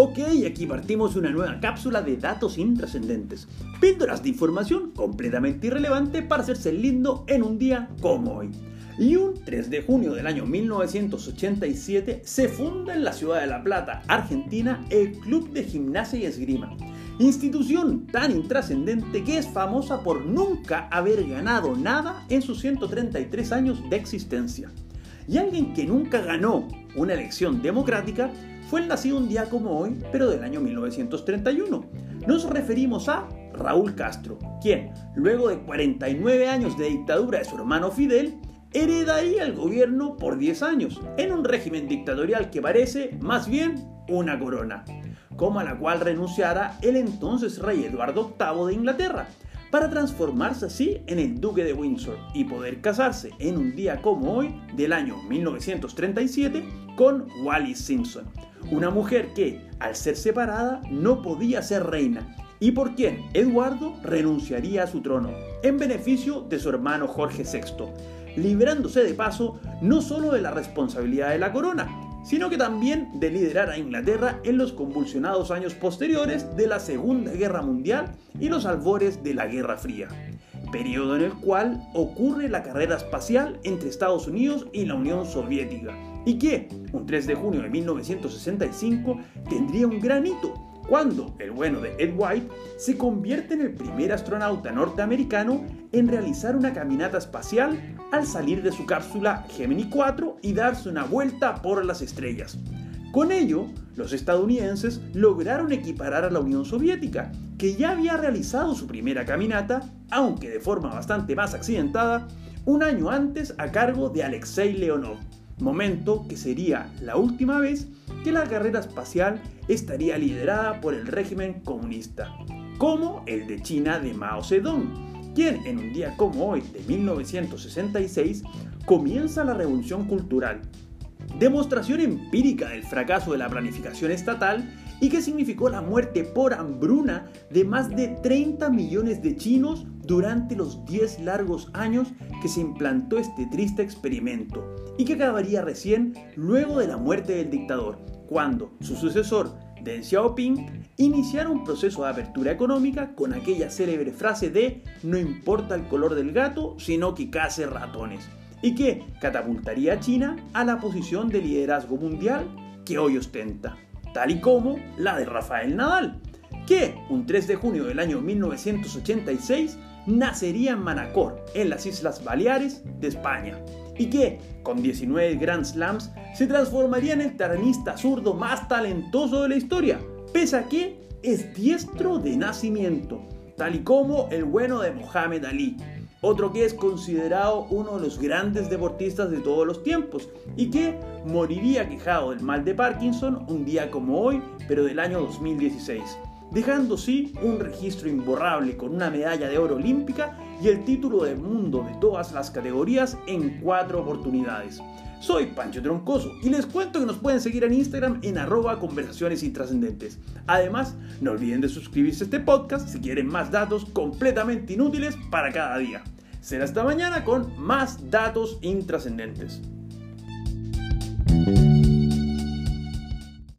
Ok, aquí partimos una nueva cápsula de datos intrascendentes. Píldoras de información completamente irrelevante para hacerse lindo en un día como hoy. Y un 3 de junio del año 1987 se funda en la ciudad de La Plata, Argentina, el Club de Gimnasia y Esgrima. Institución tan intrascendente que es famosa por nunca haber ganado nada en sus 133 años de existencia. Y alguien que nunca ganó una elección democrática fue el nacido un día como hoy, pero del año 1931. Nos referimos a Raúl Castro, quien, luego de 49 años de dictadura de su hermano Fidel, heredaría el gobierno por 10 años, en un régimen dictatorial que parece más bien una corona, como a la cual renunciara el entonces rey Eduardo VIII de Inglaterra, para transformarse así en el duque de Windsor y poder casarse en un día como hoy del año 1937 con Wallis Simpson, una mujer que, al ser separada, no podía ser reina y por quien Eduardo renunciaría a su trono, en beneficio de su hermano Jorge VI, librándose de paso no solo de la responsabilidad de la corona, sino que también de liderar a Inglaterra en los convulsionados años posteriores de la Segunda Guerra Mundial y los albores de la Guerra Fría, periodo en el cual ocurre la carrera espacial entre Estados Unidos y la Unión Soviética, y que, un 3 de junio de 1965, tendría un gran hito cuando el bueno de Ed White se convierte en el primer astronauta norteamericano en realizar una caminata espacial al salir de su cápsula Gemini 4 y darse una vuelta por las estrellas. Con ello, los estadounidenses lograron equiparar a la Unión Soviética, que ya había realizado su primera caminata, aunque de forma bastante más accidentada, un año antes a cargo de Alexei Leonov momento que sería la última vez que la carrera espacial estaría liderada por el régimen comunista, como el de China de Mao Zedong, quien en un día como hoy de 1966 comienza la revolución cultural, demostración empírica del fracaso de la planificación estatal y que significó la muerte por hambruna de más de 30 millones de chinos durante los 10 largos años que se implantó este triste experimento y que acabaría recién luego de la muerte del dictador, cuando su sucesor, Deng Xiaoping, iniciara un proceso de apertura económica con aquella célebre frase de no importa el color del gato, sino que case ratones, y que catapultaría a China a la posición de liderazgo mundial que hoy ostenta tal y como la de Rafael Nadal, que un 3 de junio del año 1986 nacería en Manacor, en las Islas Baleares de España, y que, con 19 Grand Slams, se transformaría en el tenista zurdo más talentoso de la historia, pese a que es diestro de nacimiento, tal y como el bueno de Mohamed Ali, otro que es considerado uno de los grandes deportistas de todos los tiempos y que moriría quejado del mal de Parkinson un día como hoy, pero del año 2016, dejando sí un registro imborrable con una medalla de oro olímpica y el título de mundo de todas las categorías en cuatro oportunidades. Soy Pancho Troncoso y les cuento que nos pueden seguir en Instagram en arroba conversaciones. Además, no olviden de suscribirse a este podcast si quieren más datos completamente inútiles para cada día. Será hasta mañana con más datos intrascendentes.